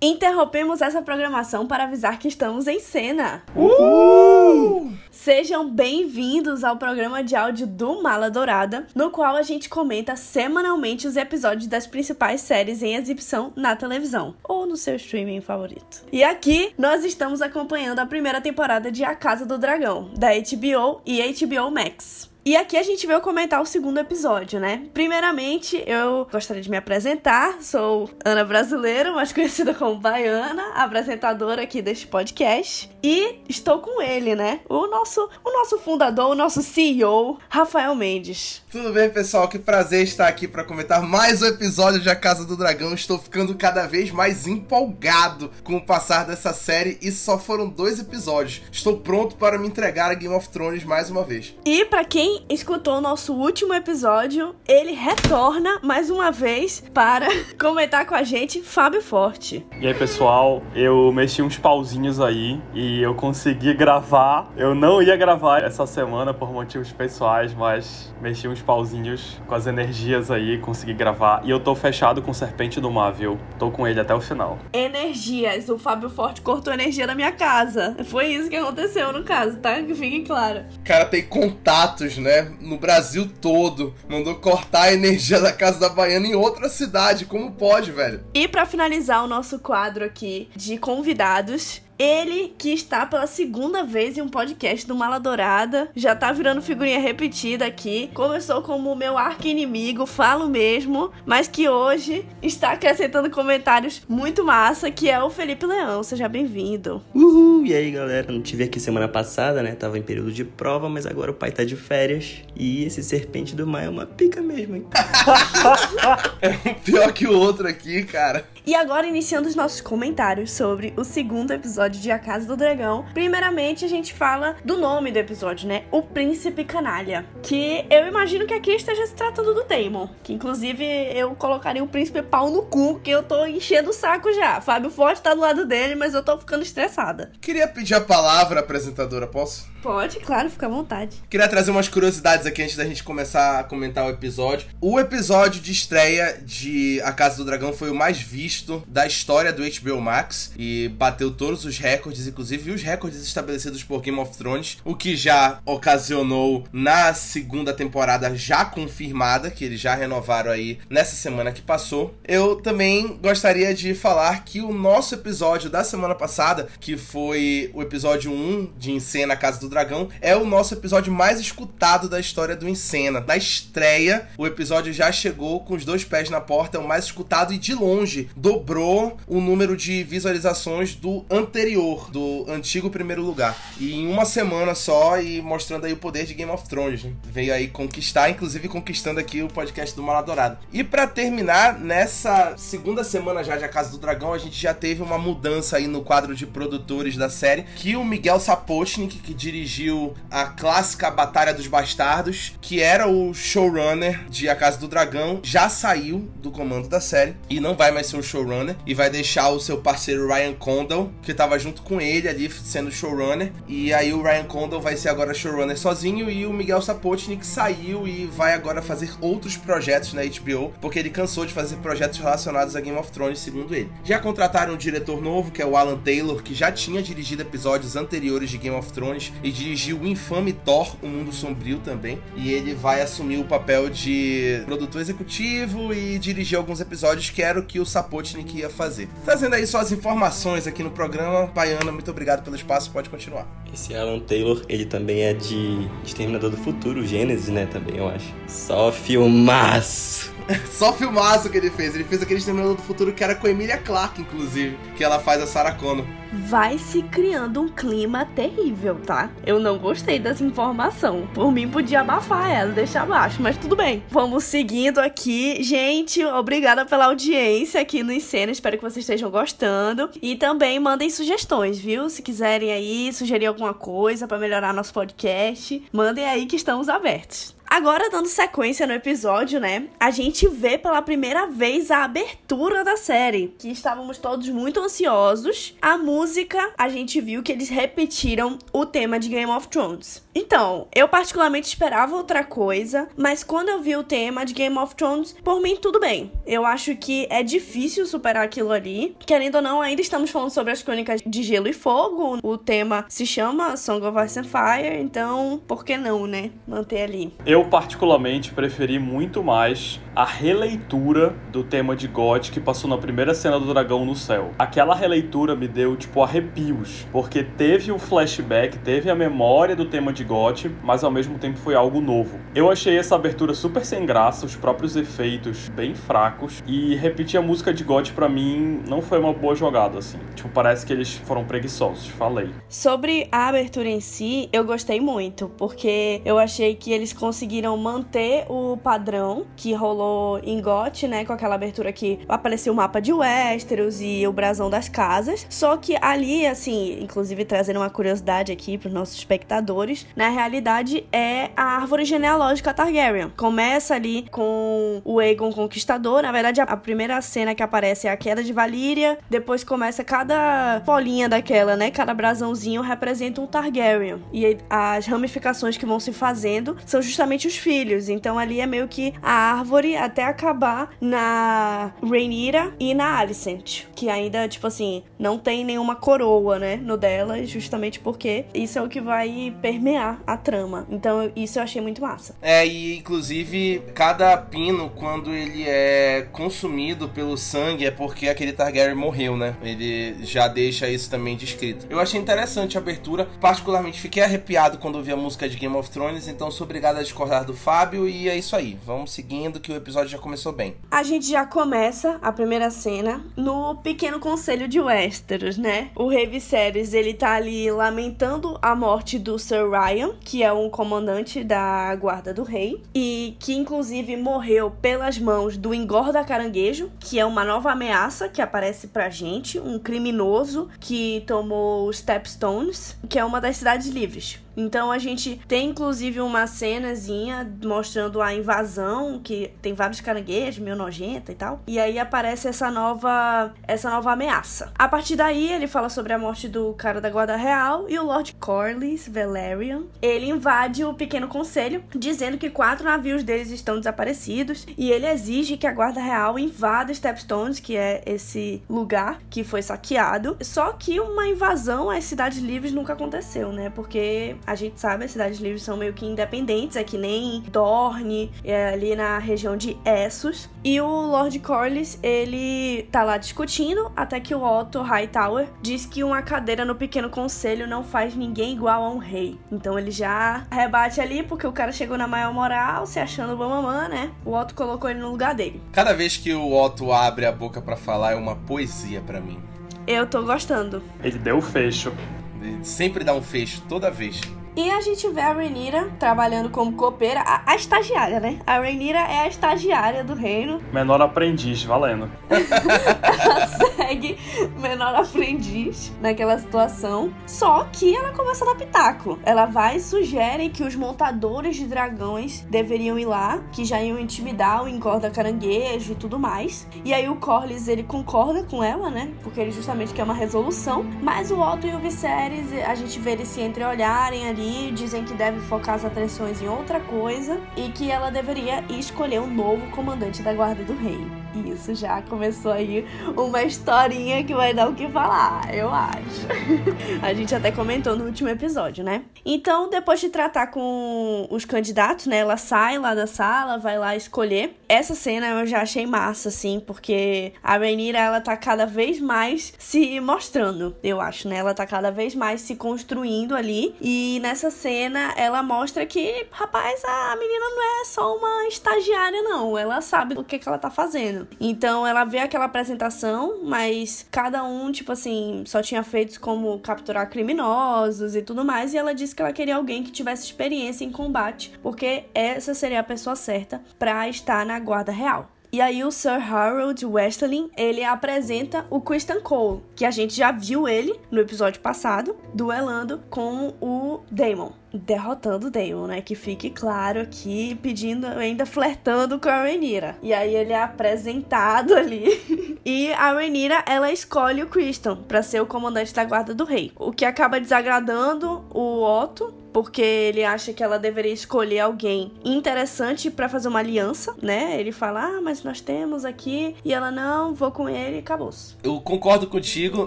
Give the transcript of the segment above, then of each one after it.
Interrompemos essa programação para avisar que estamos em cena. Uhul! Sejam bem-vindos ao programa de áudio do Mala Dourada, no qual a gente comenta semanalmente os episódios das principais séries em exibição na televisão ou no seu streaming favorito. E aqui nós estamos acompanhando a primeira temporada de A Casa do Dragão, da HBO e HBO Max. E aqui a gente veio comentar o segundo episódio, né? Primeiramente, eu gostaria de me apresentar. Sou Ana Brasileira, mais conhecida como Baiana, apresentadora aqui deste podcast. E estou com ele, né? O nosso, o nosso fundador, o nosso CEO, Rafael Mendes. Tudo bem, pessoal? Que prazer estar aqui para comentar mais um episódio de A Casa do Dragão. Estou ficando cada vez mais empolgado com o passar dessa série e só foram dois episódios. Estou pronto para me entregar a Game of Thrones mais uma vez. E para quem escutou o nosso último episódio, ele retorna mais uma vez para comentar com a gente, Fábio Forte. E aí, pessoal, eu mexi uns pauzinhos aí e eu consegui gravar. Eu não ia gravar essa semana por motivos pessoais, mas mexi uns pauzinhos com as energias aí, consegui gravar. E eu tô fechado com Serpente do Mar, viu? Tô com ele até o final. Energias. O Fábio Forte cortou energia na minha casa. Foi isso que aconteceu no caso, tá? Que fique claro. Cara, tem contatos, né? No Brasil todo. Mandou cortar a energia da casa da Baiana em outra cidade. Como pode, velho? E para finalizar o nosso quadro aqui de convidados, ele que está pela segunda vez em um podcast do Mala Dourada, já tá virando figurinha repetida aqui. Começou como meu arqui-inimigo, falo mesmo, mas que hoje está acrescentando comentários muito massa, que é o Felipe Leão. Seja bem-vindo. Uhul! E aí, galera? Não tive aqui semana passada, né? Tava em período de prova, mas agora o pai tá de férias. E esse serpente do mar é uma pica mesmo, hein? é um pior que o outro aqui, cara. E agora, iniciando os nossos comentários sobre o segundo episódio de A Casa do Dragão. Primeiramente, a gente fala do nome do episódio, né? O Príncipe Canalha. Que eu imagino que aqui esteja se tratando do Damon. Que inclusive eu colocaria o Príncipe pau no cu, que eu tô enchendo o saco já. Fábio Forte tá do lado dele, mas eu tô ficando estressada. Queria pedir a palavra, apresentadora, posso? Pode, claro, fica à vontade. Queria trazer umas curiosidades aqui antes da gente começar a comentar o episódio. O episódio de estreia de A Casa do Dragão foi o mais visto da história do HBO Max e bateu todos os recordes, inclusive os recordes estabelecidos por Game of Thrones, o que já ocasionou na segunda temporada já confirmada, que eles já renovaram aí nessa semana que passou. Eu também gostaria de falar que o nosso episódio da semana passada, que foi o episódio 1 de Encena Casa do Dragão é o nosso episódio mais escutado da história do Encena. Na estreia, o episódio já chegou com os dois pés na porta, é o mais escutado e de longe dobrou o número de visualizações do anterior, do antigo primeiro lugar. E em uma semana só e mostrando aí o poder de Game of Thrones. Né? Veio aí conquistar, inclusive conquistando aqui o podcast do Maladourado. E para terminar, nessa segunda semana já de A Casa do Dragão, a gente já teve uma mudança aí no quadro de produtores da série, que o Miguel Sapochnik, que dirigiu a clássica Batalha dos Bastardos, que era o showrunner de A Casa do Dragão, já saiu do comando da série e não vai mais ser o showrunner e vai deixar o seu parceiro Ryan Condal, que estava junto com ele ali sendo showrunner. E aí o Ryan Condal vai ser agora showrunner sozinho e o Miguel Sapochnik saiu e vai agora fazer outros projetos na HBO, porque ele cansou de fazer projetos relacionados a Game of Thrones, segundo ele. Já contrataram um diretor novo, que é o Alan Taylor, que já tinha dirigido episódios anteriores de Game of Thrones e dirigiu o infame Thor, O Mundo Sombrio também. E ele vai assumir o papel de produtor executivo e dirigir alguns episódios que era o que o Sapotnik ia fazer. Trazendo aí só as informações aqui no programa. Baiana, muito obrigado pelo espaço, pode continuar. Esse Alan Taylor, ele também é de Exterminador do Futuro, Gênesis, né, também, eu acho. Só filmaço! Só filmaço que ele fez. Ele fez aquele Exterminador do Futuro que era com a Emilia Clarke, inclusive, que ela faz a Sarah Connor vai se criando um clima terrível, tá? Eu não gostei dessa informação. Por mim, podia abafar ela, deixar abaixo, mas tudo bem. Vamos seguindo aqui. Gente, obrigada pela audiência aqui no Encena. Espero que vocês estejam gostando. E também mandem sugestões, viu? Se quiserem aí sugerir alguma coisa para melhorar nosso podcast, mandem aí que estamos abertos. Agora, dando sequência no episódio, né? A gente vê pela primeira vez a abertura da série, que estávamos todos muito ansiosos. A música, a gente viu que eles repetiram o tema de Game of Thrones. Então, eu particularmente esperava outra coisa, mas quando eu vi o tema de Game of Thrones, por mim tudo bem. Eu acho que é difícil superar aquilo ali. Querendo ou não, ainda estamos falando sobre as crônicas de Gelo e Fogo. O tema se chama Song of Ice and Fire, então por que não, né? Manter ali. Eu particularmente preferi muito mais a releitura do tema de God que passou na primeira cena do dragão no céu. Aquela releitura me deu tipo arrepios, porque teve o flashback, teve a memória do tema de GOT, mas ao mesmo tempo foi algo novo. Eu achei essa abertura super sem graça, os próprios efeitos bem fracos, e repetir a música de GOT para mim não foi uma boa jogada, assim. Tipo, parece que eles foram preguiçosos, falei. Sobre a abertura em si, eu gostei muito, porque eu achei que eles conseguiram manter o padrão que rolou em GOT, né, com aquela abertura que apareceu o mapa de Westeros e o brasão das casas, só que ali, assim, inclusive trazendo uma curiosidade aqui para os nossos espectadores, na realidade é a árvore genealógica Targaryen. Começa ali com o Aegon Conquistador. Na verdade, a primeira cena que aparece é a queda de Valíria. Depois começa cada bolinha daquela, né? Cada brasãozinho representa um Targaryen. E as ramificações que vão se fazendo são justamente os filhos. Então ali é meio que a árvore até acabar na Rhaenyra e na Alicent. Que ainda, tipo assim, não tem nenhuma coroa, né? No dela, justamente porque isso é o que vai permear a trama. Então isso eu achei muito massa. É, e inclusive cada pino, quando ele é consumido pelo sangue, é porque aquele Targaryen morreu, né? Ele já deixa isso também descrito. Eu achei interessante a abertura, particularmente fiquei arrepiado quando ouvi a música de Game of Thrones, então sou obrigado a discordar do Fábio e é isso aí. Vamos seguindo que o episódio já começou bem. A gente já começa a primeira cena no pequeno conselho de Westeros, né? O rei Viserys, ele tá ali lamentando a morte do Sir Ryan Ryan, que é um comandante da guarda do rei e que inclusive morreu pelas mãos do engorda caranguejo, que é uma nova ameaça que aparece pra gente, um criminoso que tomou Stepstones, que é uma das cidades livres. Então a gente tem inclusive uma cenazinha mostrando a invasão, que tem vários caranguejos, meio nojenta e tal. E aí aparece essa nova essa nova ameaça. A partir daí ele fala sobre a morte do cara da guarda real e o Lord Corlys Valerian. Ele invade o pequeno conselho, dizendo que quatro navios deles estão desaparecidos e ele exige que a guarda real invada Stepstones, que é esse lugar que foi saqueado. Só que uma invasão às cidades livres nunca aconteceu, né? Porque a gente sabe, as cidades livres são meio que independentes, é que nem Dorne, é ali na região de Essos. E o Lord Corlys, ele tá lá discutindo, até que o Otto Hightower diz que uma cadeira no pequeno conselho não faz ninguém igual a um rei. Então ele já rebate ali, porque o cara chegou na maior moral, se achando mamamã, né? O Otto colocou ele no lugar dele. Cada vez que o Otto abre a boca para falar é uma poesia para mim. Eu tô gostando. Ele deu o fecho. Ele sempre dá um fecho, toda vez. E a gente vê a Rhaenyra trabalhando como copeira, a, a, estagiária, né? A Rhaenyra é a estagiária do reino. Menor aprendiz, valendo. ela segue menor aprendiz naquela situação. Só que ela começa a dar pitaco. Ela vai e sugere que os montadores de dragões deveriam ir lá, que já iam intimidar o engorda caranguejo e tudo mais. E aí o Corlys, ele concorda com ela, né? Porque ele justamente quer uma resolução. Mas o Otto e o Viserys, a gente vê eles se entreolharem ali dizem que deve focar as atenções em outra coisa e que ela deveria escolher um novo comandante da Guarda do Rei. E isso já começou aí uma historinha que vai dar o que falar, eu acho. A gente até comentou no último episódio, né? Então, depois de tratar com os candidatos, né? Ela sai lá da sala, vai lá escolher. Essa cena eu já achei massa, assim, porque a Rhaenyra, ela tá cada vez mais se mostrando, eu acho, né? Ela tá cada vez mais se construindo ali. E nessa cena, ela mostra que, rapaz, a menina não é só uma estagiária, não. Ela sabe o que, que ela tá fazendo. Então ela vê aquela apresentação, mas cada um, tipo assim, só tinha feitos como capturar criminosos e tudo mais. E ela disse que ela queria alguém que tivesse experiência em combate, porque essa seria a pessoa certa para estar na guarda real. E aí o Sir Harold Westerling, ele apresenta o Christian Cole, que a gente já viu ele no episódio passado, duelando com o Daemon. Derrotando o Daemon, né? Que fique claro aqui, pedindo, ainda flertando com a Rhaenyra. E aí ele é apresentado ali. e a Rhaenyra, ela escolhe o Criston para ser o comandante da guarda do rei. O que acaba desagradando o Otto, porque ele acha que ela deveria escolher alguém interessante para fazer uma aliança, né? Ele fala: "Ah, mas nós temos aqui", e ela: "Não, vou com ele e acabou-se". Eu concordo contigo.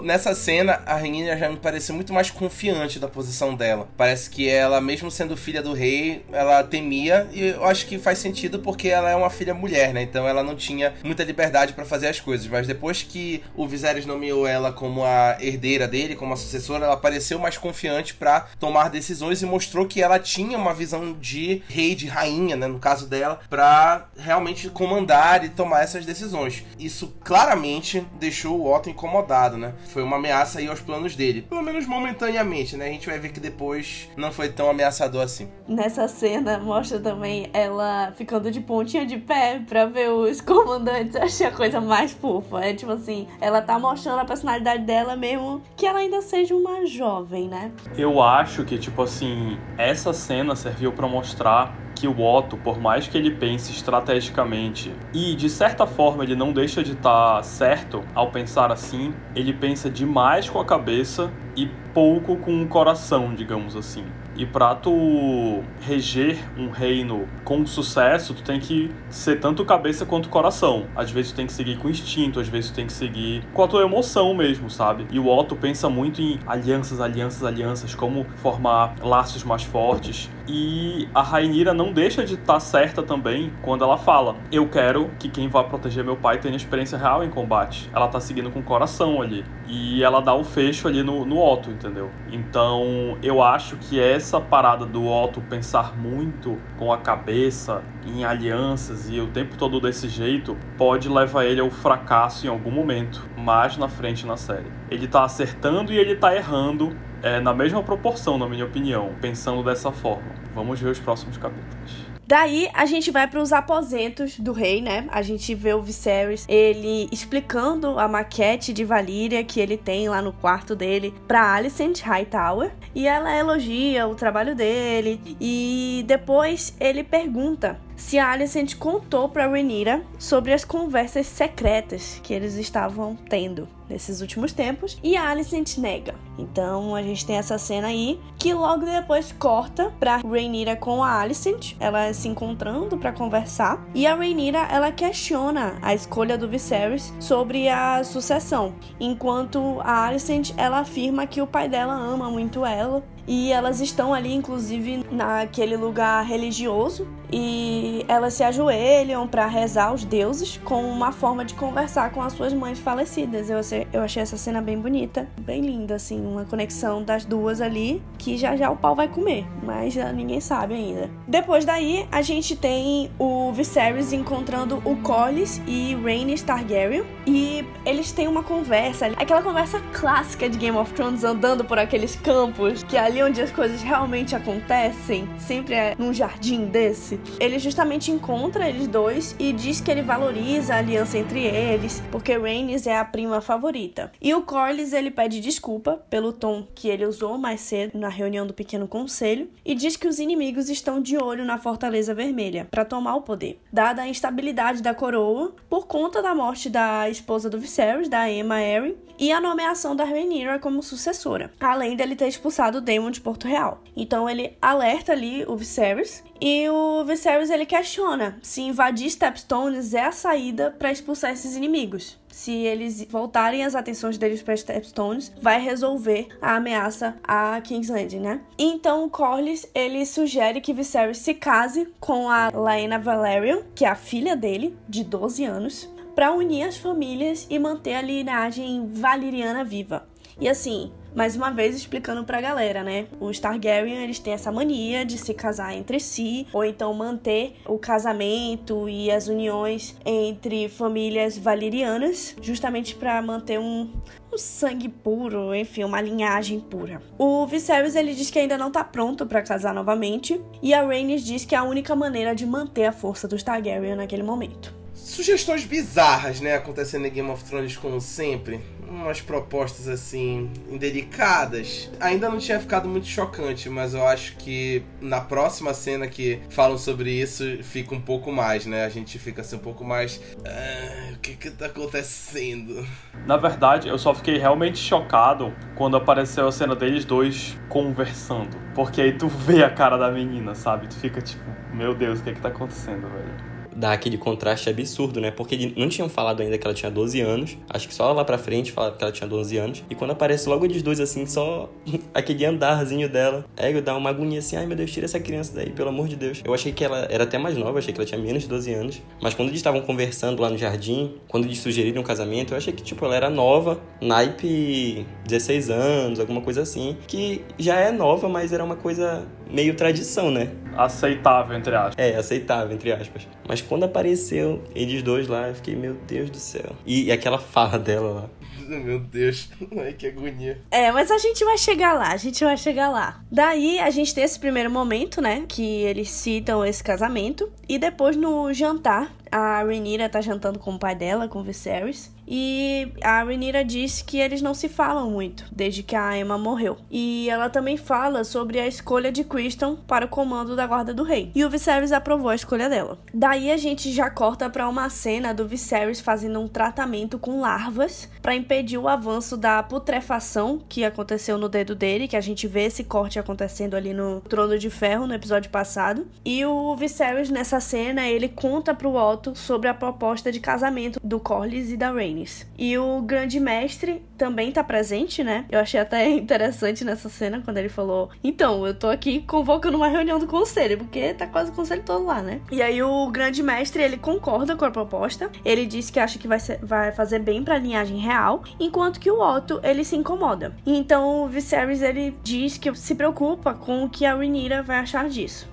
Nessa cena, a Renina já me pareceu muito mais confiante da posição dela. Parece que ela, mesmo sendo filha do rei, ela temia e eu acho que faz sentido porque ela é uma filha mulher, né? Então ela não tinha muita liberdade para fazer as coisas, mas depois que o Viserys nomeou ela como a herdeira dele, como a sucessora, ela pareceu mais confiante para tomar decisões e mostrou que ela tinha uma visão de rei, de rainha, né, no caso dela, para realmente comandar e tomar essas decisões. Isso claramente deixou o Otto incomodado, né? Foi uma ameaça aí aos planos dele, pelo menos momentaneamente, né? A gente vai ver que depois não foi tão ameaçador assim. Nessa cena mostra também ela ficando de pontinha de pé pra ver os comandantes. Eu achei a coisa mais fofa. É tipo assim, ela tá mostrando a personalidade dela mesmo que ela ainda seja uma jovem, né? Eu acho que, tipo assim, essa cena serviu para mostrar que o Otto, por mais que ele pense estrategicamente e de certa forma ele não deixa de estar tá certo ao pensar assim, ele pensa demais com a cabeça e pouco com o coração, digamos assim. E para tu reger um reino com sucesso, tu tem que ser tanto cabeça quanto coração. Às vezes tu tem que seguir com instinto, às vezes tu tem que seguir com a tua emoção mesmo, sabe? E o Otto pensa muito em alianças, alianças, alianças, como formar laços mais fortes. E a Rainira não deixa de estar tá certa também quando ela fala: Eu quero que quem vá proteger meu pai tenha experiência real em combate. Ela tá seguindo com o coração ali. E ela dá o fecho ali no, no Otto, entendeu? Então eu acho que essa parada do Otto pensar muito com a cabeça em alianças e o tempo todo desse jeito pode levar ele ao fracasso em algum momento, mais na frente na série. Ele tá acertando e ele tá errando é, na mesma proporção, na minha opinião, pensando dessa forma. Vamos ver os próximos capítulos. Daí a gente vai para os aposentos do rei, né? A gente vê o Viserys ele explicando a maquete de Valíria que ele tem lá no quarto dele para Alicent Hightower e ela elogia o trabalho dele e depois ele pergunta se a Alicent contou para Rhaenyra sobre as conversas secretas que eles estavam tendo nesses últimos tempos e a Alicent nega. Então a gente tem essa cena aí que logo depois corta para Rhaenyra com a Alicent, ela se encontrando para conversar e a Rhaenyra ela questiona a escolha do Viserys sobre a sucessão, enquanto a Alicent ela afirma que o pai dela ama muito ela e elas estão ali, inclusive, naquele lugar religioso e elas se ajoelham para rezar aos deuses como uma forma de conversar com as suas mães falecidas. Eu achei, eu achei essa cena bem bonita, bem linda, assim, uma conexão das duas ali que já já o pau vai comer, mas ninguém sabe ainda. Depois daí, a gente tem o Viserys encontrando o Corlys e Rhaenys Targaryen e eles têm uma conversa, aquela conversa clássica de Game of Thrones andando por aqueles campos que ali onde as coisas realmente acontecem, sempre é num jardim desse ele justamente encontra eles dois e diz que ele valoriza a aliança entre eles, porque Rhaenys é a prima favorita. E o Corlys ele pede desculpa pelo tom que ele usou mais cedo na reunião do pequeno conselho e diz que os inimigos estão de olho na Fortaleza Vermelha para tomar o poder. Dada a instabilidade da coroa por conta da morte da esposa do Viserys, da Emma Arryn, e a nomeação da Rhaenyra como sucessora, além dele ter expulsado o Daemon de Porto Real. Então ele alerta ali o Viserys e o Viserys ele questiona se invadir Stepstones é a saída para expulsar esses inimigos. Se eles voltarem as atenções deles para Stepstones, vai resolver a ameaça a King's Landing, né? Então o Corlys ele sugere que Viserys se case com a Laena Valerian, que é a filha dele, de 12 anos, para unir as famílias e manter a linhagem valeriana viva. E assim, mais uma vez explicando pra galera, né? Os Targaryen, eles têm essa mania de se casar entre si, ou então manter o casamento e as uniões entre famílias valerianas, justamente para manter um, um sangue puro, enfim, uma linhagem pura. O Viserys ele diz que ainda não tá pronto para casar novamente, e a Rhaenys diz que é a única maneira de manter a força dos Targaryen naquele momento. Sugestões bizarras, né, acontecendo em Game of Thrones como sempre. Umas propostas assim, indelicadas. Ainda não tinha ficado muito chocante, mas eu acho que na próxima cena que falam sobre isso, fica um pouco mais, né? A gente fica assim um pouco mais. Ah, o que que tá acontecendo? Na verdade, eu só fiquei realmente chocado quando apareceu a cena deles dois conversando. Porque aí tu vê a cara da menina, sabe? Tu fica tipo, meu Deus, o que que tá acontecendo, velho? Dá aquele contraste absurdo, né? Porque não tinham falado ainda que ela tinha 12 anos. Acho que só lá pra frente falaram que ela tinha 12 anos. E quando aparece logo eles dois, assim, só aquele andarzinho dela, é, dá uma agonia assim, ai meu Deus, tira essa criança daí, pelo amor de Deus. Eu achei que ela era até mais nova, achei que ela tinha menos de 12 anos. Mas quando eles estavam conversando lá no jardim, quando eles sugeriram um casamento, eu achei que, tipo, ela era nova, naipe 16 anos, alguma coisa assim. Que já é nova, mas era uma coisa meio tradição, né? Aceitável, entre aspas. É, aceitável, entre aspas. Mas quando apareceu eles dois lá, eu fiquei, meu Deus do céu. E, e aquela fala dela lá. Meu Deus, ai que agonia. É, mas a gente vai chegar lá, a gente vai chegar lá. Daí a gente tem esse primeiro momento, né? Que eles citam esse casamento. E depois no jantar, a Rhaenyra tá jantando com o pai dela, com o Viserys. E a Rhaenyra disse que eles não se falam muito desde que a Emma morreu. E ela também fala sobre a escolha de Criston para o comando da Guarda do Rei. E o Viserys aprovou a escolha dela. Daí a gente já corta para uma cena do Viserys fazendo um tratamento com larvas para impedir o avanço da putrefação que aconteceu no dedo dele, que a gente vê esse corte acontecendo ali no Trono de Ferro no episódio passado. E o Viserys nessa cena, ele conta pro Otto sobre a proposta de casamento do Corlys e da Rhaenys. E o grande mestre também tá presente, né? Eu achei até interessante nessa cena quando ele falou: "Então, eu tô aqui convocando uma reunião do conselho, porque tá quase o conselho todo lá, né?". E aí o grande mestre, ele concorda com a proposta. Ele diz que acha que vai, ser, vai fazer bem para a linhagem real, enquanto que o Otto, ele se incomoda. Então o Viserys ele diz que se preocupa com o que a Rhaenyra vai achar disso.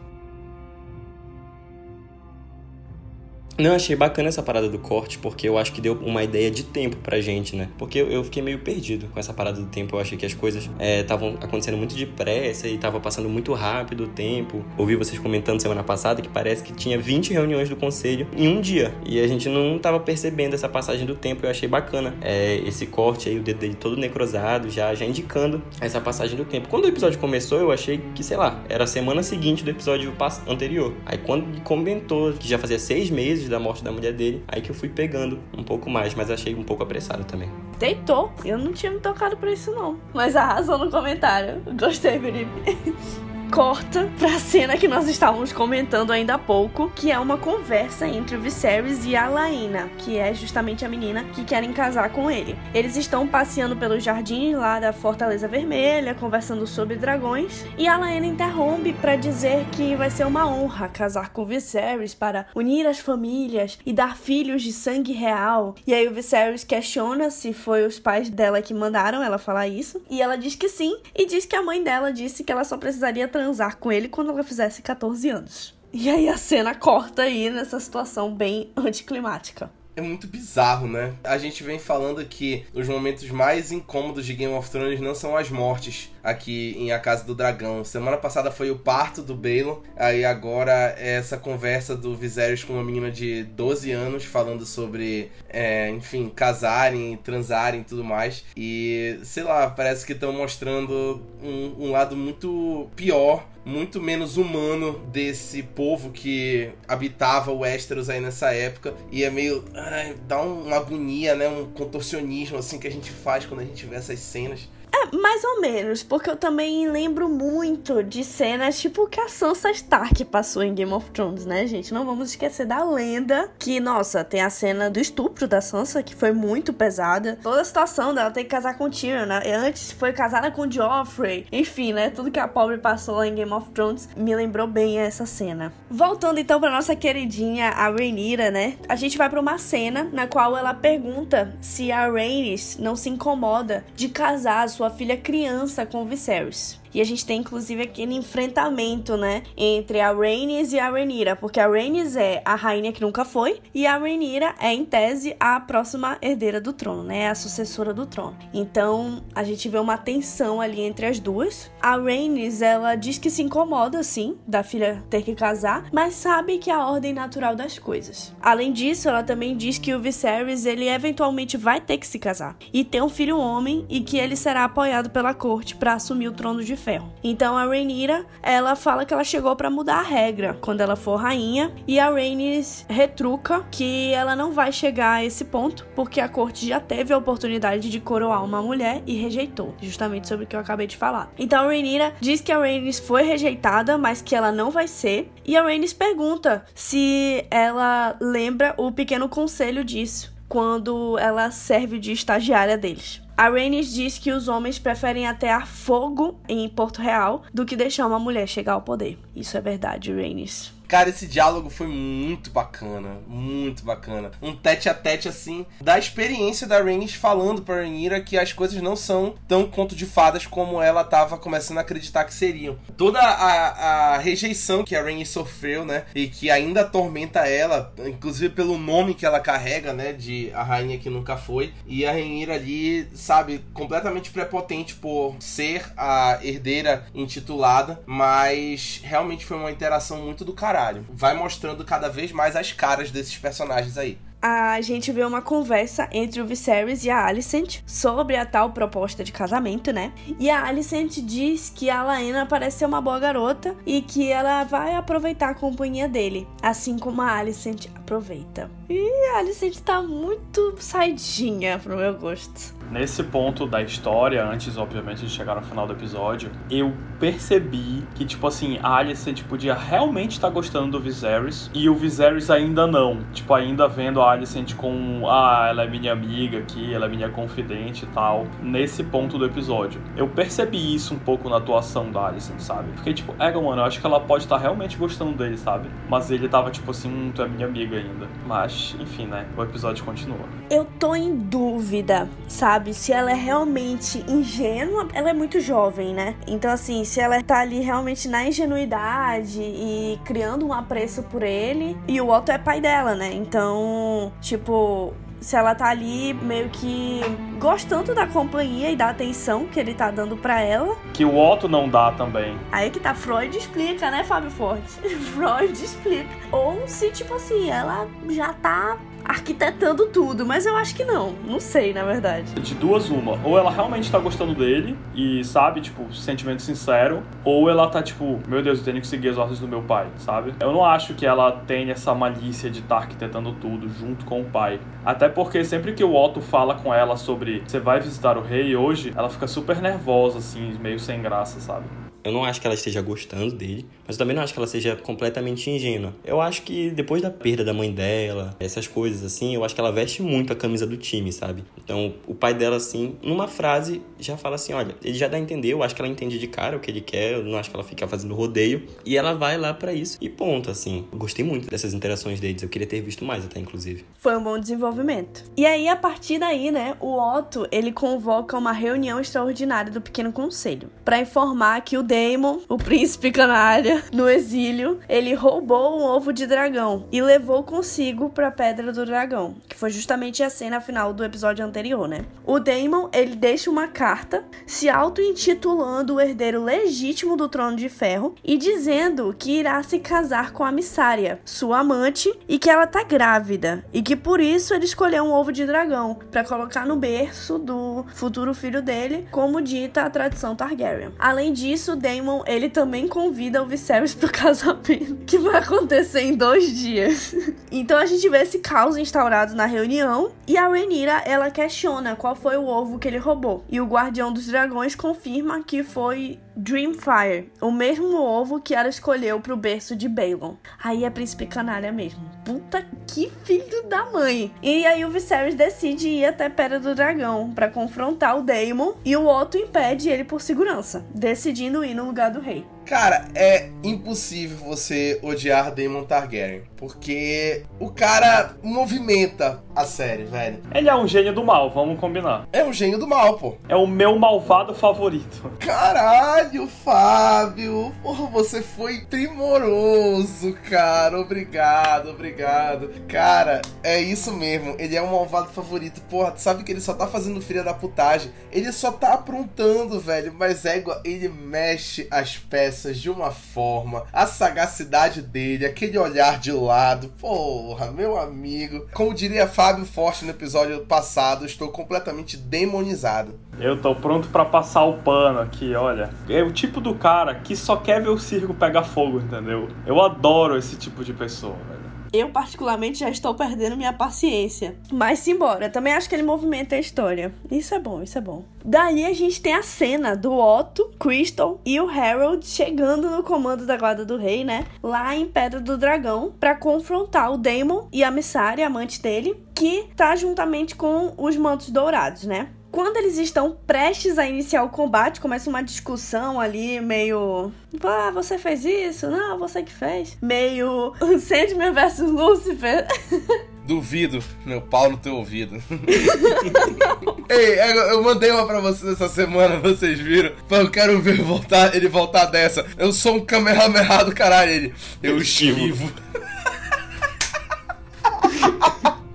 Não, achei bacana essa parada do corte, porque eu acho que deu uma ideia de tempo pra gente, né? Porque eu, fiquei meio perdido com essa parada do tempo. Eu achei que as coisas estavam é, acontecendo muito depressa e tava passando muito rápido o tempo. Ouvi vocês comentando semana passada que parece que tinha 20 reuniões do conselho em um dia. E a gente não tava percebendo essa passagem do tempo. Eu achei bacana é, esse corte aí, o dedo dele todo necrosado, já, já indicando essa passagem do tempo. Quando o episódio começou, eu achei que, sei lá, era a semana seguinte do episódio anterior. Aí quando comentou que já fazia seis meses da morte da mulher dele, aí que eu fui pegando um pouco mais, mas achei um pouco apressado também. Deitou. Eu não tinha me tocado pra isso, não. Mas arrasou no comentário. Gostei, Felipe. corta pra cena que nós estávamos comentando ainda há pouco, que é uma conversa entre o Viserys e a Laena, que é justamente a menina que querem casar com ele. Eles estão passeando pelos jardins lá da Fortaleza Vermelha, conversando sobre dragões, e a Laena interrompe para dizer que vai ser uma honra casar com o Viserys para unir as famílias e dar filhos de sangue real. E aí o Viserys questiona se foi os pais dela que mandaram ela falar isso, e ela diz que sim, e diz que a mãe dela disse que ela só precisaria transar com ele quando ela fizesse 14 anos. E aí a cena corta aí nessa situação bem anticlimática é muito bizarro, né? A gente vem falando que os momentos mais incômodos de Game of Thrones não são as mortes aqui em A Casa do Dragão. Semana passada foi o parto do Balon, aí agora é essa conversa do Viserys com uma menina de 12 anos falando sobre, é, enfim, casarem, transarem e tudo mais. E, sei lá, parece que estão mostrando um, um lado muito pior muito menos humano desse povo que habitava o Westeros aí nessa época. E é meio. Ai, dá uma agonia, né? Um contorcionismo assim que a gente faz quando a gente vê essas cenas. É, mais ou menos, porque eu também lembro muito de cenas tipo que a Sansa Stark passou em Game of Thrones, né, gente? Não vamos esquecer da lenda que, nossa, tem a cena do estupro da Sansa, que foi muito pesada. Toda a situação dela ter que casar com Tyrion, né? Antes foi casada com Joffrey. Enfim, né? Tudo que a pobre passou lá em Game of Thrones me lembrou bem essa cena. Voltando então pra nossa queridinha, a Rhaenyra, né? A gente vai pra uma cena na qual ela pergunta se a Rhaenys não se incomoda de casar sua filha criança com Viserys. E a gente tem inclusive aquele enfrentamento, né, entre a Rhaenys e a Rhaenyra, porque a Rhaenys é a rainha que nunca foi e a Rhaenyra é em tese a próxima herdeira do trono, né, a sucessora do trono. Então, a gente vê uma tensão ali entre as duas. A Rhaenys, ela diz que se incomoda sim da filha ter que casar, mas sabe que é a ordem natural das coisas. Além disso, ela também diz que o Viserys ele eventualmente vai ter que se casar e ter um filho homem e que ele será apoiado pela corte para assumir o trono de ferro. Então a Rhaenyra, ela fala que ela chegou para mudar a regra quando ela for rainha e a Rhaenys retruca que ela não vai chegar a esse ponto porque a corte já teve a oportunidade de coroar uma mulher e rejeitou, justamente sobre o que eu acabei de falar. Então a Rhaenyra diz que a Rhaenys foi rejeitada, mas que ela não vai ser, e a Rhaenys pergunta se ela lembra o pequeno conselho disso quando ela serve de estagiária deles. A Rhaenys diz que os homens preferem atear fogo em Porto Real do que deixar uma mulher chegar ao poder. Isso é verdade, Rhaenys. Cara, esse diálogo foi muito bacana, muito bacana. Um tete a tete assim, da experiência da Rhaenys falando pra Rhaenyra que as coisas não são tão conto de fadas como ela tava começando a acreditar que seriam. Toda a, a rejeição que a Rhaenys sofreu, né, e que ainda atormenta ela, inclusive pelo nome que ela carrega, né, de a rainha que nunca foi, e a Rhaenyra ali, sabe, completamente prepotente por ser a herdeira intitulada, mas realmente foi uma interação muito do caralho caralho. Vai mostrando cada vez mais as caras desses personagens aí a gente vê uma conversa entre o Viserys e a Alicent sobre a tal proposta de casamento, né? E a Alicent diz que a Laena parece ser uma boa garota e que ela vai aproveitar a companhia dele, assim como a Alicent aproveita. E a Alicent tá muito saidinha pro meu gosto. Nesse ponto da história, antes, obviamente, de chegar no final do episódio, eu percebi que, tipo assim, a Alicent podia realmente estar tá gostando do Viserys e o Viserys ainda não. Tipo, ainda vendo a Alicent com, ah, ela é minha amiga aqui, ela é minha confidente e tal. Nesse ponto do episódio. Eu percebi isso um pouco na atuação da Alicent, sabe? Fiquei tipo, é, mano, eu acho que ela pode estar tá realmente gostando dele, sabe? Mas ele tava tipo assim, hum, tu é minha amiga ainda. Mas, enfim, né? O episódio continua. Eu tô em dúvida, sabe? Sabe se ela é realmente ingênua. Ela é muito jovem, né? Então, assim, se ela tá ali realmente na ingenuidade e criando um apreço por ele. E o Otto é pai dela, né? Então, tipo, se ela tá ali meio que gostando da companhia e da atenção que ele tá dando para ela. Que o Otto não dá também. Aí que tá, Freud explica, né, Fábio Forte? Freud explica. Ou se, tipo assim, ela já tá arquitetando tudo, mas eu acho que não. Não sei, na verdade. De duas, uma. Ou ela realmente tá gostando dele e sabe, tipo, sentimento sincero, ou ela tá tipo, meu Deus, eu tenho que seguir as ordens do meu pai, sabe? Eu não acho que ela tenha essa malícia de estar tá arquitetando tudo junto com o pai. Até porque sempre que o Otto fala com ela sobre você vai visitar o rei hoje, ela fica super nervosa, assim, meio sem graça, sabe? Eu não acho que ela esteja gostando dele, mas eu também não acho que ela seja completamente ingênua. Eu acho que depois da perda da mãe dela, essas coisas assim, eu acho que ela veste muito a camisa do time, sabe? Então, o pai dela, assim, numa frase, já fala assim: olha, ele já dá a entender, eu acho que ela entende de cara o que ele quer, eu não acho que ela fica fazendo rodeio. E ela vai lá para isso. E ponto, assim. Eu gostei muito dessas interações deles, eu queria ter visto mais até, inclusive. Foi um bom desenvolvimento. E aí, a partir daí, né, o Otto, ele convoca uma reunião extraordinária do Pequeno Conselho para informar que o Daemon, o príncipe canalha, no exílio, ele roubou um ovo de dragão e levou consigo para a Pedra do Dragão, que foi justamente a cena final do episódio anterior, né? O Daemon, ele deixa uma carta se auto-intitulando o herdeiro legítimo do Trono de Ferro e dizendo que irá se casar com a Missária, sua amante, e que ela tá grávida e que por isso ele escolheu um ovo de dragão para colocar no berço do futuro filho dele, como dita a tradição Targaryen. Além disso, Daemon ele também convida o Viserys pro casamento, que vai acontecer em dois dias. então a gente vê esse caos instaurado na reunião e a Rhaenyra ela questiona qual foi o ovo que ele roubou. E o Guardião dos Dragões confirma que foi Dreamfire, o mesmo ovo que ela escolheu pro berço de Balon. Aí é príncipe canalha mesmo. Puta que filho da mãe. E aí o Viserys decide ir até Pedra do Dragão para confrontar o Daemon e o Otto impede ele por segurança, decidindo ir no lugar do rei. Cara, é impossível você odiar Daemon Targaryen. Porque o cara movimenta a série, velho. Ele é um gênio do mal, vamos combinar. É um gênio do mal, pô. É o meu malvado favorito. Caralho, Fábio. Porra, você foi primoroso, cara. Obrigado, obrigado. Cara, é isso mesmo. Ele é um malvado favorito. Porra, tu sabe que ele só tá fazendo fria da putagem. Ele só tá aprontando, velho. Mas égua, ele mexe as peças de uma forma. A sagacidade dele, aquele olhar de lado. Porra, meu amigo. Como diria Fábio Forte no episódio passado, estou completamente demonizado. Eu tô pronto para passar o pano aqui, olha. É o tipo do cara que só quer ver o circo pegar fogo, entendeu? Eu adoro esse tipo de pessoa, velho. Eu, particularmente, já estou perdendo minha paciência. Mas simbora, também acho que ele movimenta a história. Isso é bom, isso é bom. Daí a gente tem a cena do Otto, Crystal e o Harold chegando no comando da Guarda do Rei, né? Lá em Pedra do Dragão, para confrontar o Daemon e a Missari, amante dele, que tá juntamente com os Mantos Dourados, né? Quando eles estão prestes a iniciar o combate, começa uma discussão ali, meio. Ah, você fez isso? Não, você que fez. Meio. Sandman versus Lucifer. Duvido, meu pau no teu ouvido. Ei, eu mandei uma pra vocês essa semana, vocês viram? Eu quero ver voltar, ele voltar dessa. Eu sou um Kamehameha do caralho, ele. Eu esquivo.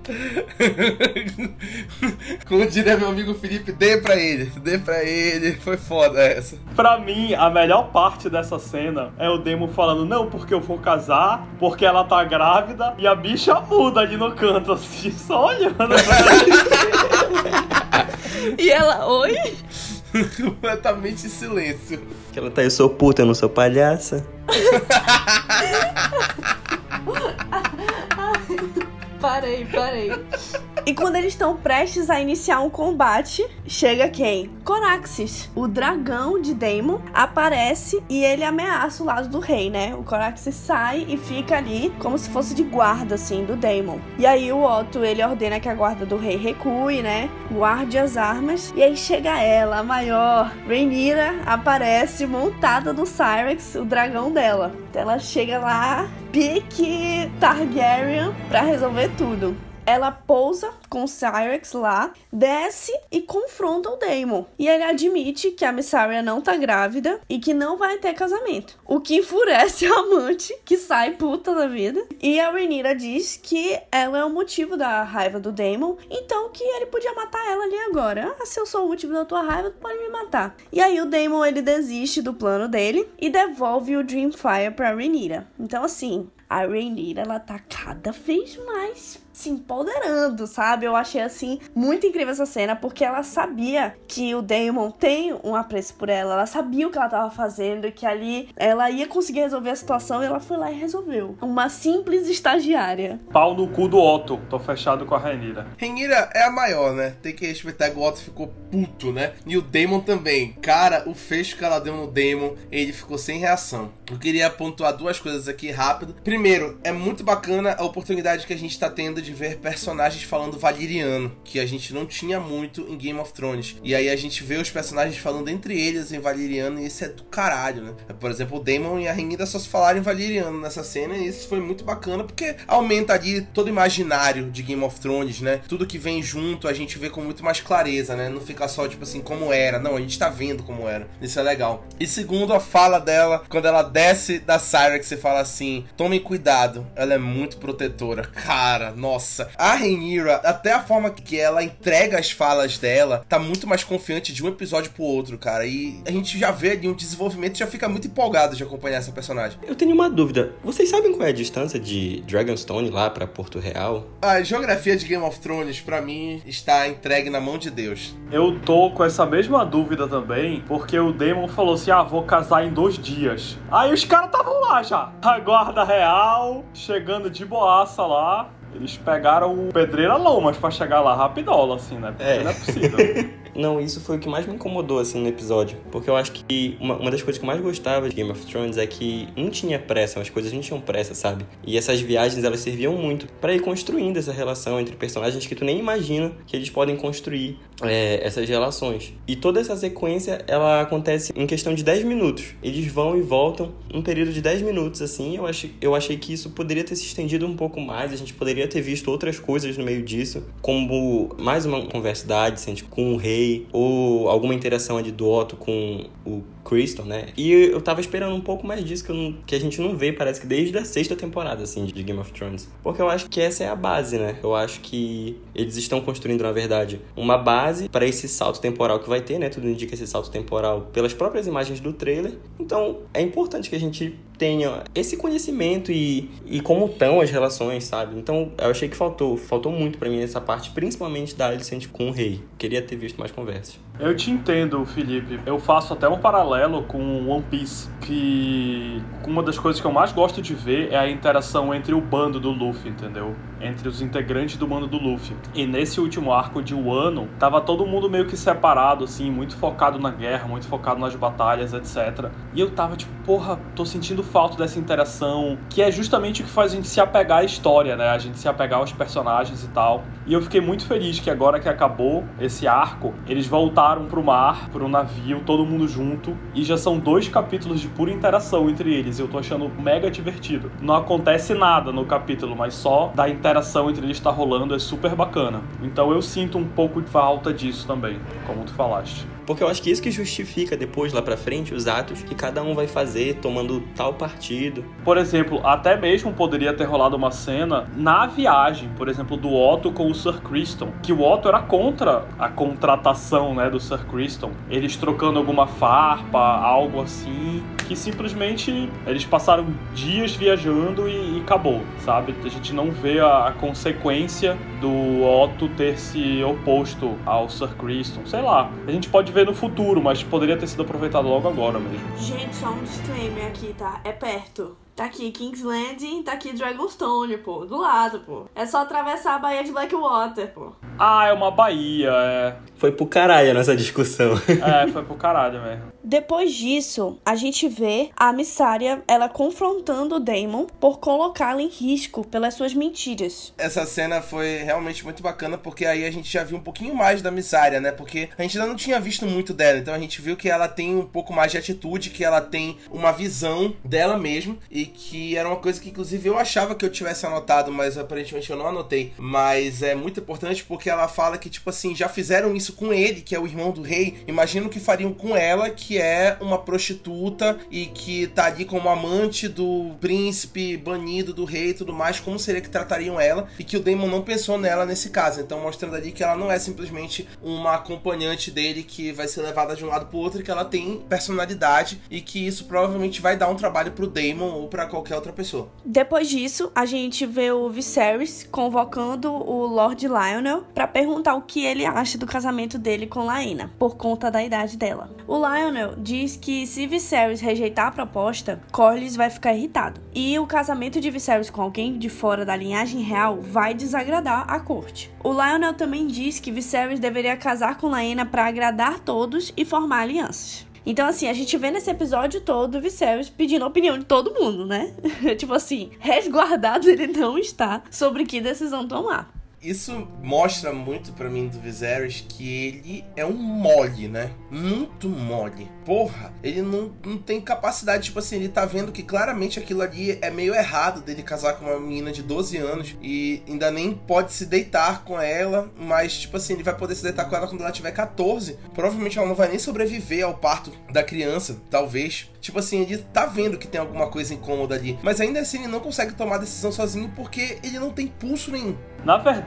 Como diria meu amigo Felipe, dê pra ele, dê pra ele. Foi foda essa. Pra mim, a melhor parte dessa cena é o Demo falando: Não, porque eu vou casar, porque ela tá grávida, e a bicha muda ali no canto, assim, só olhando. e ela, oi? Completamente em silêncio. Que ela tá, eu sou puta, eu não sou palhaça. Parei, parei. E quando eles estão prestes a iniciar um combate, chega quem? Coraxes, o dragão de Daemon, aparece e ele ameaça o lado do rei, né? O Coraxes sai e fica ali como se fosse de guarda, assim, do Daemon. E aí o Otto, ele ordena que a guarda do rei recue, né? Guarde as armas. E aí chega ela, a maior, Rhaenyra, aparece montada no Cyrex, o dragão dela. Ela chega lá, pique Targaryen pra resolver tudo. Ela pousa com o Cyrex lá, desce e confronta o Daemon. E ele admite que a Missaria não tá grávida e que não vai ter casamento. O que enfurece a amante, que sai puta da vida. E a Rhaenyra diz que ela é o motivo da raiva do Daemon, então que ele podia matar ela ali agora. Ah, se eu sou o motivo da tua raiva, tu pode me matar. E aí o Daemon ele desiste do plano dele e devolve o Dreamfire pra Rhaenyra. Então assim, a Rhaenyra ela tá cada vez mais se empoderando, sabe? Eu achei assim muito incrível essa cena porque ela sabia que o Daemon tem um apreço por ela, ela sabia o que ela tava fazendo e que ali ela ia conseguir resolver a situação e ela foi lá e resolveu. Uma simples estagiária. Pau no cu do Otto, tô fechado com a Renira. Renira é a maior, né? Tem que respeitar que o Otto ficou puto, né? E o Daemon também. Cara, o fecho que ela deu no Daemon, ele ficou sem reação. Eu queria pontuar duas coisas aqui rápido. Primeiro, é muito bacana a oportunidade que a gente tá tendo de ver personagens falando valiriano, que a gente não tinha muito em Game of Thrones. E aí a gente vê os personagens falando entre eles em valiriano e isso é do caralho, né? Por exemplo, o Daemon e a Renira só se falaram em valiriano nessa cena e isso foi muito bacana porque aumenta ali todo o imaginário de Game of Thrones, né? Tudo que vem junto a gente vê com muito mais clareza, né? Não fica só tipo assim como era, não, a gente tá vendo como era. Isso é legal. E segundo a fala dela, quando ela desce da Cyrex e fala assim: "Tomem cuidado, ela é muito protetora". Cara, nossa nossa, a Rhaenyra, até a forma que ela entrega as falas dela, tá muito mais confiante de um episódio pro outro, cara. E a gente já vê ali um desenvolvimento e já fica muito empolgado de acompanhar essa personagem. Eu tenho uma dúvida. Vocês sabem qual é a distância de Dragonstone lá para Porto Real? A geografia de Game of Thrones, para mim, está entregue na mão de Deus. Eu tô com essa mesma dúvida também, porque o Demon falou assim: ah, vou casar em dois dias. Aí os caras estavam lá já. A guarda real, chegando de boaça lá. Eles pegaram o Pedreira Lomas pra chegar lá rapidola, assim, né? Porque É. não é possível. Não, isso foi o que mais me incomodou, assim, no episódio. Porque eu acho que uma, uma das coisas que eu mais gostava de Game of Thrones é que não tinha pressa, as coisas não tinham pressa, sabe? E essas viagens, elas serviam muito para ir construindo essa relação entre personagens que tu nem imagina que eles podem construir é, essas relações. E toda essa sequência, ela acontece em questão de 10 minutos. Eles vão e voltam um período de 10 minutos, assim. Eu, achei, eu achei que isso poderia ter se estendido um pouco mais, a gente poderia ter visto outras coisas no meio disso, como mais uma conversa da Alicent com o rei, ou alguma interação do Otto com o Crystal, né? E eu tava esperando um pouco mais disso que, não, que, a gente não vê, parece que desde a sexta temporada, assim, de Game of Thrones. Porque eu acho que essa é a base, né? Eu acho que eles estão construindo, na verdade, uma base para esse salto temporal que vai ter, né? Tudo indica esse salto temporal pelas próprias imagens do trailer. Então, é importante que a gente tenha esse conhecimento e, e como estão as relações, sabe? Então, eu achei que faltou, faltou muito para mim essa parte, principalmente da Alicent com o rei. Queria ter visto mais conversas. Eu te entendo, Felipe. Eu faço até um paralelo com One Piece, que uma das coisas que eu mais gosto de ver é a interação entre o bando do Luffy, entendeu? Entre os integrantes do bando do Luffy. E nesse último arco de Wano, tava todo mundo meio que separado, assim, muito focado na guerra, muito focado nas batalhas, etc. E eu tava tipo, porra, tô sentindo falta dessa interação, que é justamente o que faz a gente se apegar à história, né? A gente se apegar aos personagens e tal. E eu fiquei muito feliz que agora que acabou esse arco, eles voltaram pro mar, pro navio, todo mundo junto, e já são dois capítulos de pura interação entre eles. Eu tô achando mega divertido. Não acontece nada no capítulo, mas só da interação entre eles tá rolando é super bacana. Então eu sinto um pouco de falta disso também, como tu falaste. Porque eu acho que isso que justifica depois, lá pra frente, os atos que cada um vai fazer tomando tal partido. Por exemplo, até mesmo poderia ter rolado uma cena na viagem, por exemplo, do Otto com o Sir Criston, que o Otto era contra a contratação, né, do Sir Criston. Eles trocando alguma farpa, algo assim, que simplesmente eles passaram dias viajando e, e acabou, sabe? A gente não vê a, a consequência do Otto ter se oposto ao Sir Criston. Sei lá, a gente pode ver no futuro, mas poderia ter sido aproveitado logo agora mesmo. Gente, só um disclaimer aqui, tá? É perto. Tá aqui King's Landing, tá aqui Dragonstone, pô, do lado, pô. É só atravessar a Baía de Blackwater, pô. Ah, é uma baía, é. Foi pro caralho a nossa discussão. É, foi pro caralho mesmo. Depois disso, a gente vê a Missária, ela confrontando o Damon por colocá-la em risco pelas suas mentiras. Essa cena foi realmente muito bacana, porque aí a gente já viu um pouquinho mais da Missária, né? Porque a gente ainda não tinha visto muito dela, então a gente viu que ela tem um pouco mais de atitude, que ela tem uma visão dela mesmo, e que era uma coisa que inclusive eu achava que eu tivesse anotado, mas aparentemente eu não anotei. Mas é muito importante porque ela fala que, tipo assim, já fizeram isso com ele, que é o irmão do rei, imagino que fariam com ela, que é uma prostituta e que tá ali como amante do príncipe banido do rei e tudo mais, como seria que tratariam ela, e que o Damon não pensou nela nesse caso. Então mostrando ali que ela não é simplesmente uma acompanhante dele que vai ser levada de um lado pro outro, que ela tem personalidade e que isso provavelmente vai dar um trabalho pro Damon ou para qualquer outra pessoa. Depois disso, a gente vê o Viserys convocando o Lord Lionel para perguntar o que ele acha do casamento dele com Laena, por conta da idade dela. O Lionel diz que se Viserys rejeitar a proposta, Corlys vai ficar irritado. E o casamento de Viserys com alguém de fora da linhagem real vai desagradar a corte. O Lionel também diz que Viserys deveria casar com Laena para agradar todos e formar alianças. Então, assim, a gente vê nesse episódio todo o Viserys pedindo a opinião de todo mundo, né? tipo assim, resguardado ele não está sobre que decisão tomar isso mostra muito para mim do Viserys que ele é um mole, né? Muito mole. Porra, ele não, não tem capacidade, tipo assim, ele tá vendo que claramente aquilo ali é meio errado dele casar com uma menina de 12 anos e ainda nem pode se deitar com ela, mas, tipo assim, ele vai poder se deitar com ela quando ela tiver 14. Provavelmente ela não vai nem sobreviver ao parto da criança, talvez. Tipo assim, ele tá vendo que tem alguma coisa incômoda ali, mas ainda assim ele não consegue tomar decisão sozinho porque ele não tem pulso nenhum. Na verdade,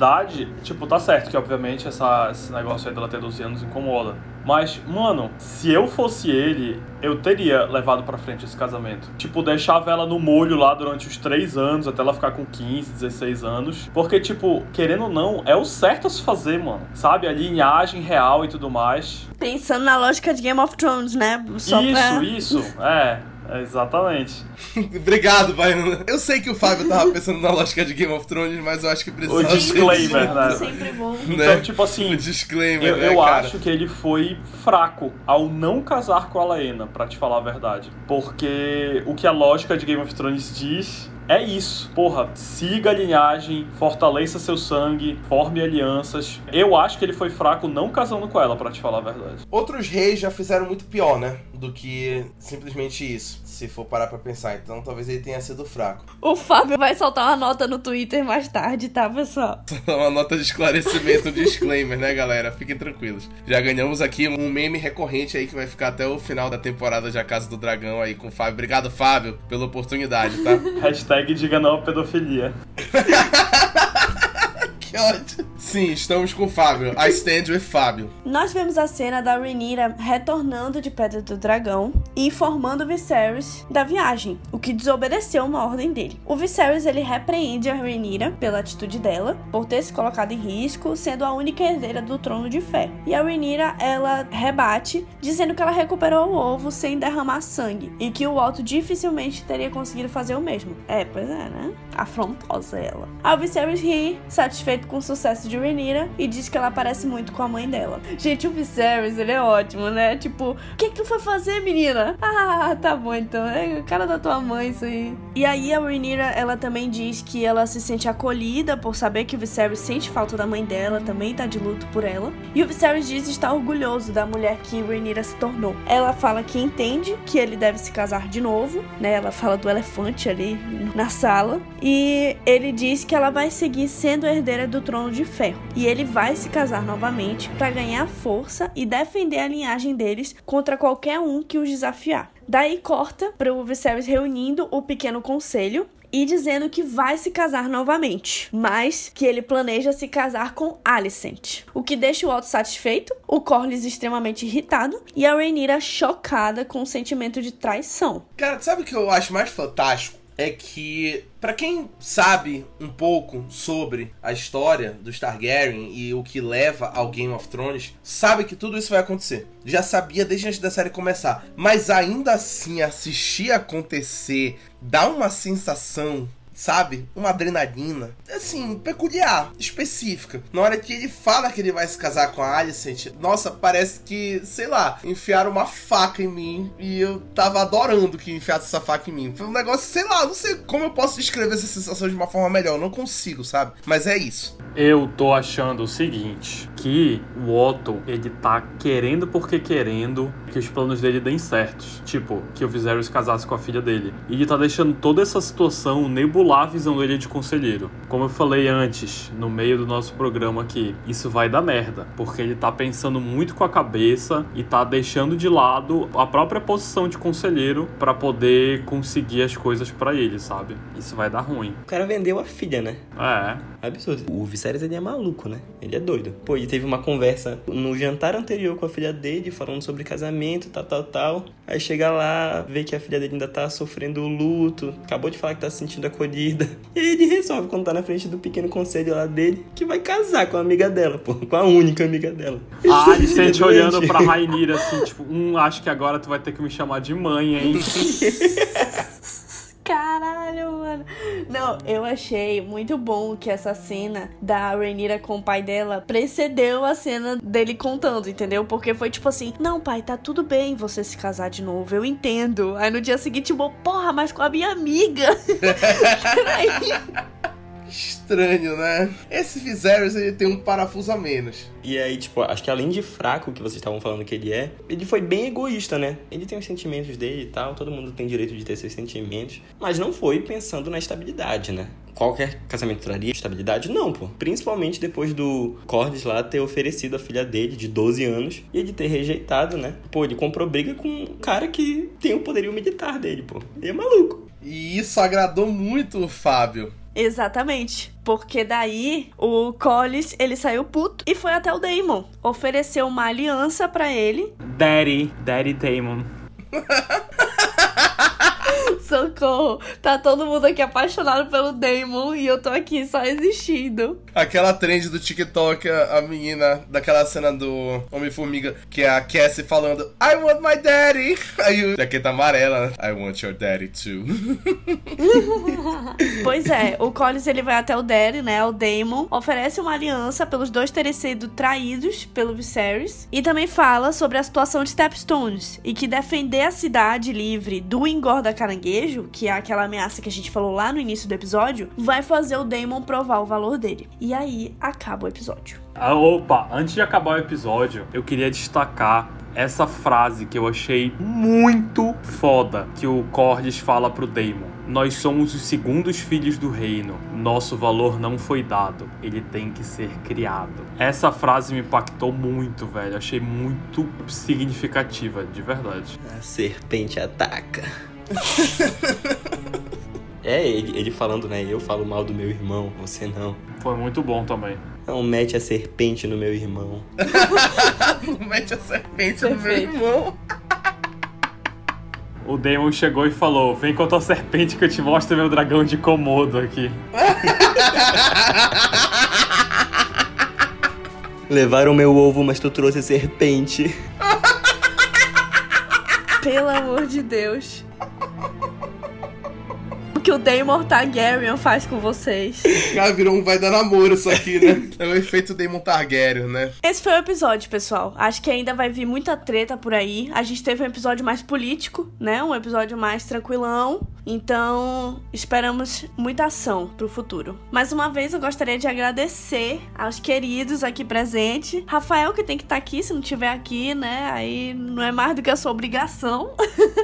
tipo, tá certo que obviamente essa, esse negócio aí dela ter 12 anos incomoda. Mas, mano, se eu fosse ele, eu teria levado pra frente esse casamento. Tipo, deixava ela no molho lá durante os 3 anos, até ela ficar com 15, 16 anos. Porque, tipo, querendo ou não, é o certo a se fazer, mano. Sabe? A linhagem real e tudo mais. Pensando na lógica de Game of Thrones, né? Só isso, pra... isso. É. Exatamente. Obrigado, Baiana. Eu sei que o Fábio tava pensando na lógica de Game of Thrones, mas eu acho que precisa O disclaimer, né? Sempre bom. Então, tipo assim, O disclaimer, Eu, né, eu cara? acho que ele foi fraco ao não casar com a Laena, pra te falar a verdade. Porque o que a lógica de Game of Thrones diz é isso. Porra, siga a linhagem, fortaleça seu sangue, forme alianças. Eu acho que ele foi fraco não casando com ela, pra te falar a verdade. Outros reis já fizeram muito pior, né? Do que simplesmente isso. Se for parar pra pensar. Então talvez ele tenha sido fraco. O Fábio vai soltar uma nota no Twitter mais tarde, tá, pessoal? Uma nota de esclarecimento, um disclaimer, né, galera? Fiquem tranquilos. Já ganhamos aqui um meme recorrente aí que vai ficar até o final da temporada de A Casa do Dragão aí com o Fábio. Obrigado, Fábio, pela oportunidade, tá? Hashtag diga não pedofilia. que ódio. Sim, estamos com o Fábio. I stand with Fábio. Nós vemos a cena da Rhaenyra retornando de Pedra do Dragão e informando o Viserys da viagem, o que desobedeceu uma ordem dele. O Viserys ele repreende a Rhaenyra pela atitude dela, por ter se colocado em risco, sendo a única herdeira do trono de ferro. E a Rhaenyra ela rebate, dizendo que ela recuperou o ovo sem derramar sangue e que o Otto dificilmente teria conseguido fazer o mesmo. É, pois é, né? Afrontosa ela. A Viserys ri, com o sucesso de Rhaenyra e diz que ela parece muito com a mãe dela. Gente, o Viserys, ele é ótimo, né? Tipo, o que que tu foi fazer, menina? Ah, tá bom então. É o cara da tua mãe isso aí. E aí a Rhaenyra, ela também diz que ela se sente acolhida por saber que o Viserys sente falta da mãe dela, também tá de luto por ela. E o Viserys diz estar orgulhoso da mulher que Rhaenyra se tornou. Ela fala que entende que ele deve se casar de novo, né? Ela fala do elefante ali na sala. E ele diz que ela vai seguir sendo herdeira do trono de ferro. E ele vai se casar novamente para ganhar força e defender a linhagem deles contra qualquer um que os desafiar. Daí corta para o Viserys reunindo o pequeno conselho e dizendo que vai se casar novamente, mas que ele planeja se casar com Alicent. O que deixa o Otto satisfeito, o Corlys extremamente irritado e a Rhaenyra chocada com o sentimento de traição. Cara, sabe o que eu acho mais fantástico? É que, pra quem sabe um pouco sobre a história dos Targaryen e o que leva ao Game of Thrones, sabe que tudo isso vai acontecer. Já sabia desde antes da série começar. Mas ainda assim, assistir acontecer dá uma sensação sabe? Uma adrenalina, assim, peculiar, específica. Na hora que ele fala que ele vai se casar com a Alicent, nossa, parece que, sei lá, enfiaram uma faca em mim e eu tava adorando que enfiasse essa faca em mim. Foi um negócio, sei lá, não sei como eu posso descrever essa sensação de uma forma melhor, eu não consigo, sabe? Mas é isso. Eu tô achando o seguinte, que o Otto, ele tá querendo porque querendo que os planos dele deem certos. Tipo, que o Viserys casasse com a filha dele. E ele tá deixando toda essa situação a visão dele de conselheiro. Como eu falei antes, no meio do nosso programa aqui, isso vai dar merda. Porque ele tá pensando muito com a cabeça e tá deixando de lado a própria posição de conselheiro para poder conseguir as coisas para ele, sabe? Isso vai dar ruim. O cara vendeu a filha, né? É. Absurdo. O Viserys, ele é maluco, né? Ele é doido. Pô, ele teve uma conversa no jantar anterior com a filha dele, falando sobre casamento, tal, tal, tal. Aí chega lá, vê que a filha dele ainda tá sofrendo luto, acabou de falar que tá se sentindo acolhida. E aí ele resolve, quando tá na frente do pequeno conselho lá dele, que vai casar com a amiga dela, pô. Com a única amiga dela. A Alicent Ele é olhando doente. pra Rainira assim, tipo, hum, acho que agora tu vai ter que me chamar de mãe, hein? Caralho, mano. Não, eu achei muito bom que essa cena da Rhaenyra com o pai dela precedeu a cena dele contando, entendeu? Porque foi tipo assim, não pai, tá tudo bem você se casar de novo, eu entendo. Aí no dia seguinte, tipo, porra, mas com a minha amiga. Peraí. Estranho, né? Esse Viserys, ele tem um parafuso a menos. E aí, tipo, acho que além de fraco que vocês estavam falando que ele é, ele foi bem egoísta, né? Ele tem os sentimentos dele e tal, todo mundo tem direito de ter seus sentimentos, mas não foi pensando na estabilidade, né? Qualquer casamento traria estabilidade? Não, pô. Principalmente depois do Cordes lá ter oferecido a filha dele, de 12 anos, e ele ter rejeitado, né? Pô, ele comprou briga com um cara que tem o poderio militar dele, pô. Ele é maluco. E isso agradou muito o Fábio. Exatamente. Porque daí o Collis, ele saiu puto e foi até o Daemon. Ofereceu uma aliança pra ele. Daddy, Daddy Damon. Socorro. Tá todo mundo aqui apaixonado pelo Damon e eu tô aqui só existindo. Aquela trend do TikTok, a, a menina daquela cena do Homem-Formiga, que é a Cassie falando I want my daddy. Aí o jaqueta amarela, I want your daddy too. pois é, o Collins ele vai até o Daddy, né, o Damon, oferece uma aliança pelos dois terem sido traídos pelo Viserys e também fala sobre a situação de Stepstones e que defender a cidade livre do engorda caranguejo, que é aquela ameaça que a gente falou lá no início do episódio, vai fazer o Damon provar o valor dele. E aí acaba o episódio. Ah, opa, antes de acabar o episódio, eu queria destacar essa frase que eu achei muito foda que o Cordes fala pro Daemon. Nós somos os segundos filhos do reino. Nosso valor não foi dado. Ele tem que ser criado. Essa frase me impactou muito, velho. Achei muito significativa, de verdade. A serpente ataca. é, ele, ele falando, né? Eu falo mal do meu irmão, você não. Foi muito bom também. Não mete a serpente no meu irmão. mete a serpente Perfeito. no meu irmão. O Damon chegou e falou: Vem com a tua serpente que eu te mostro meu dragão de Komodo aqui. Levaram meu ovo, mas tu trouxe serpente. Pelo amor de Deus que o Daemon Targaryen faz com vocês. Cara, virou um vai dar namoro isso aqui, né? É o efeito Daemon Targaryen, né? Esse foi o episódio, pessoal. Acho que ainda vai vir muita treta por aí. A gente teve um episódio mais político, né? Um episódio mais tranquilão. Então, esperamos muita ação pro futuro. Mais uma vez, eu gostaria de agradecer aos queridos aqui presentes. Rafael, que tem que estar tá aqui, se não estiver aqui, né? Aí não é mais do que a sua obrigação.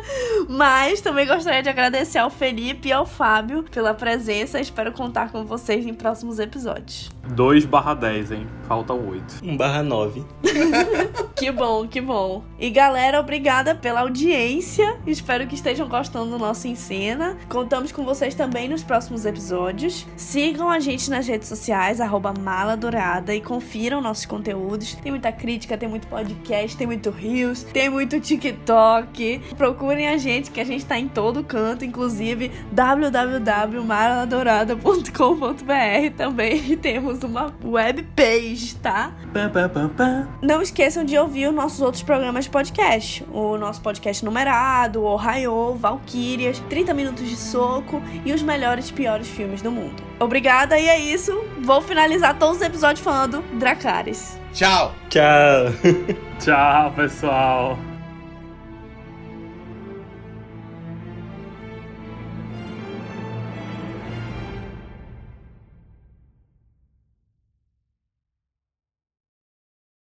Mas também gostaria de agradecer ao Felipe e ao Fábio pela presença. Espero contar com vocês em próximos episódios. 2 barra 10, hein? Falta 8. 1 barra 9. que bom, que bom. E galera, obrigada pela audiência. Espero que estejam gostando do nosso Encena. Contamos com vocês também nos próximos episódios. Sigam a gente nas redes sociais, arroba Mala Dourada, e confiram nossos conteúdos. Tem muita crítica, tem muito podcast, tem muito Reels, tem muito TikTok. Procurem a gente, que a gente tá em todo canto, inclusive www.maladourada.com.br também temos uma web page, tá? Não esqueçam de ouvir os nossos outros programas de podcast. O nosso podcast numerado, o Ohio, Valkyrias, 30 minutos de soco e os melhores e piores filmes do mundo. Obrigada e é isso. Vou finalizar todos os episódios falando Dracarys. Tchau. Tchau. Tchau, pessoal.